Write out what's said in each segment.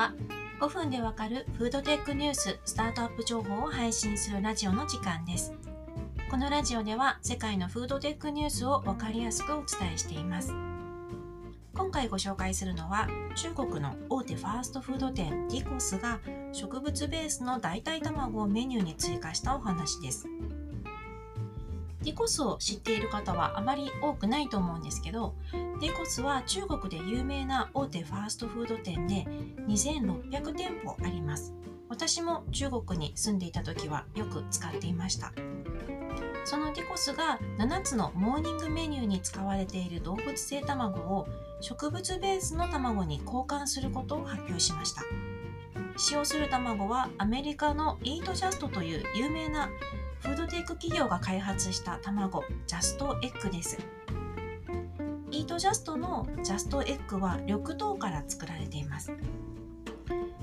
は5分でわかるフードテックニューススタートアップ情報を配信するラジオの時間です。このラジオでは世界のフードテックニュースをわかりやすくお伝えしています。今回ご紹介するのは中国の大手ファーストフード店ディコスが植物ベースの代替卵をメニューに追加したお話です。ディコスを知っている方はあまり多くないと思うんですけどディコスは中国で有名な大手ファーストフード店で2600店舗あります。私も中国に住んでいた時はよく使っていました。そのディコスが7つのモーニングメニューに使われている動物性卵を植物ベースの卵に交換することを発表しました。使用する卵はアメリカのイートジャストという有名なフードテック企業が開発した卵ジャストエッグです。イートジャストのジャストエッグは緑豆から作られています。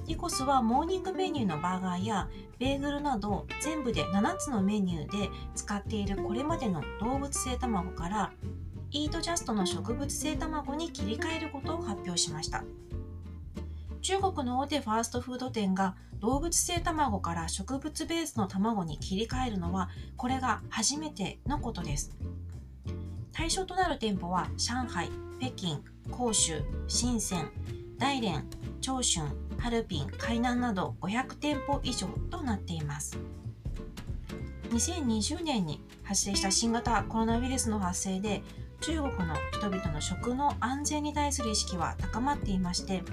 ディコスはモーニングメニューのバーガーやベーグルなど全部で7つのメニューで使っているこれまでの動物性卵からイートジャストの植物性卵に切り替えることを発表しました。中国の大手ファーストフード店が動物性卵から植物ベースの卵に切り替えるのはこれが初めてのことです。対象となる店舗は上海、北京、広州、深セン、大連、長春、ハルピン、海南など500店舗以上となっています。2020年に発生した新型コロナウイルスの発生で中国の人々の食の安全に対する意識は高まっていまして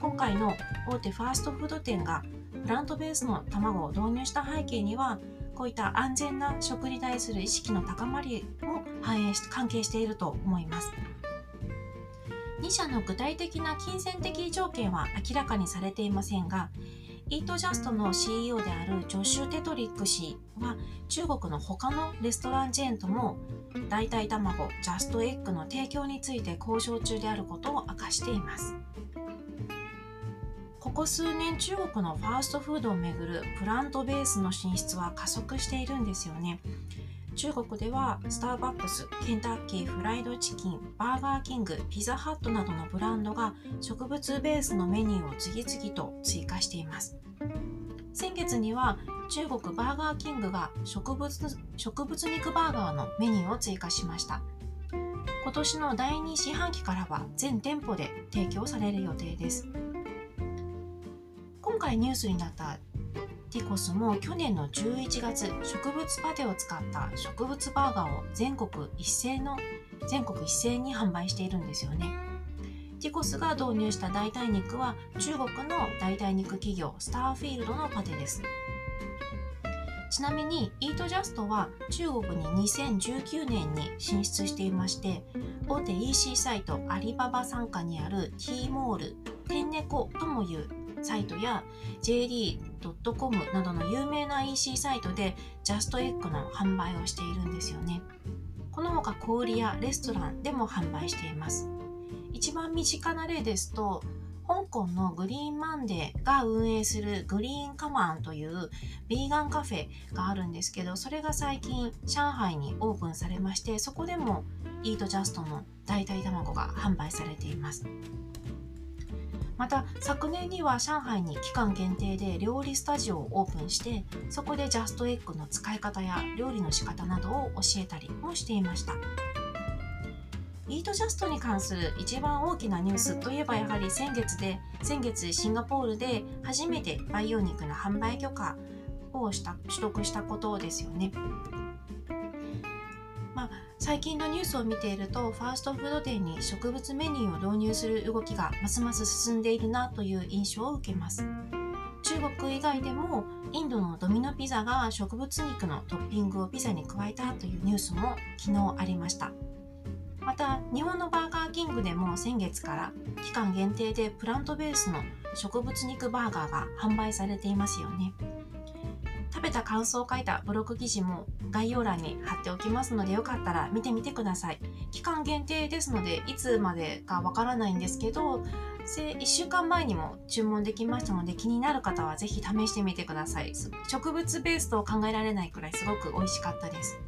今回の大手ファーストフード店がプラントベースの卵を導入した背景にはこういった安全な食に対する意識の高まりも反映し関係していると思います。2社の具体的な金銭的条件は明らかにされていませんがイートジャストの CEO であるジョシュ・テトリック氏は中国の他のレストランチェーンとも代替卵ジャストエッグの提供について交渉中であることを明かしています。ここ数年中国のファーストフードをめぐるプラントベースの進出は加速しているんですよね。中国ではスターバックス、ケンタッキー、フライドチキン、バーガーキング、ピザハットなどのブランドが植物ベースのメニューを次々と追加しています。先月には中国バーガーキングが植物植物肉バーガーのメニューを追加しました。今年の第2四半期からは全店舗で提供される予定です。今回ニュースになったティコスも去年の11月植物パテを使った植物バーガーを全国一斉の全国一斉に販売しているんですよね。ティコスが導入した代替肉は中国の代替肉企業スターフィールドのパテです。ちなみにイートジャストは中国に2019年に進出していまして大手 EC サイトアリババ傘下にある T モール天猫ともいうサイトや JD.com などの有名な EC サイトでジャストエッグの販売をしているんですよね。この他小売やレストランでも販売しています。一番身近な例ですと香港のグリーンマンデーが運営するグリーンカマンというビーガンカフェがあるんですけどそれが最近上海にオープンされましてそこでもイートジャストの代替卵が販売されています。また昨年には上海に期間限定で料理スタジオをオープンしてそこでジャストエッグの使い方や料理の仕方などを教えたりもしていました。イートジャストに関する一番大きなニュースといえばやはり先月で先月シンガポールで初めて培養肉の販売許可をした取得したことですよね、最近のニュースを見ているとファーストフード店に植物メニューを導入する動きがますます進んでいるなという印象を受けます。中国以外でもインドのドミノピザが植物肉のトッピングをピザに加えたというニュースも昨日ありました。また日本のバーガーキングでも先月から期間限定でプラントベースの植物肉バーガーが販売されていますよね。食べた感想を書いたブログ記事も概要欄に貼っておきますのでよかったら見てみてください。期間限定ですのでいつまでかわからないんですけど1週間前にも注文できましたので気になる方はぜひ試してみてください。植物ベースと考えられないくらいすごく美味しかったです。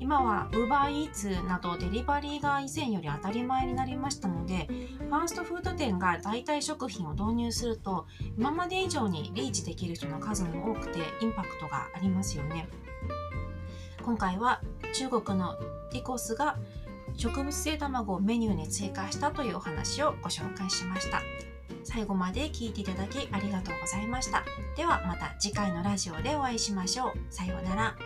今は UberEats などデリバリーが以前より当たり前になりましたのでファーストフード店が代替食品を導入すると今まで以上にリーチできる人の数も多くてインパクトがありますよね。今回は中国のティコスが植物性卵をメニューに追加したというお話をご紹介しました。最後まで聞いていただきありがとうございました。ではまた次回のラジオでお会いしましょう。さようなら。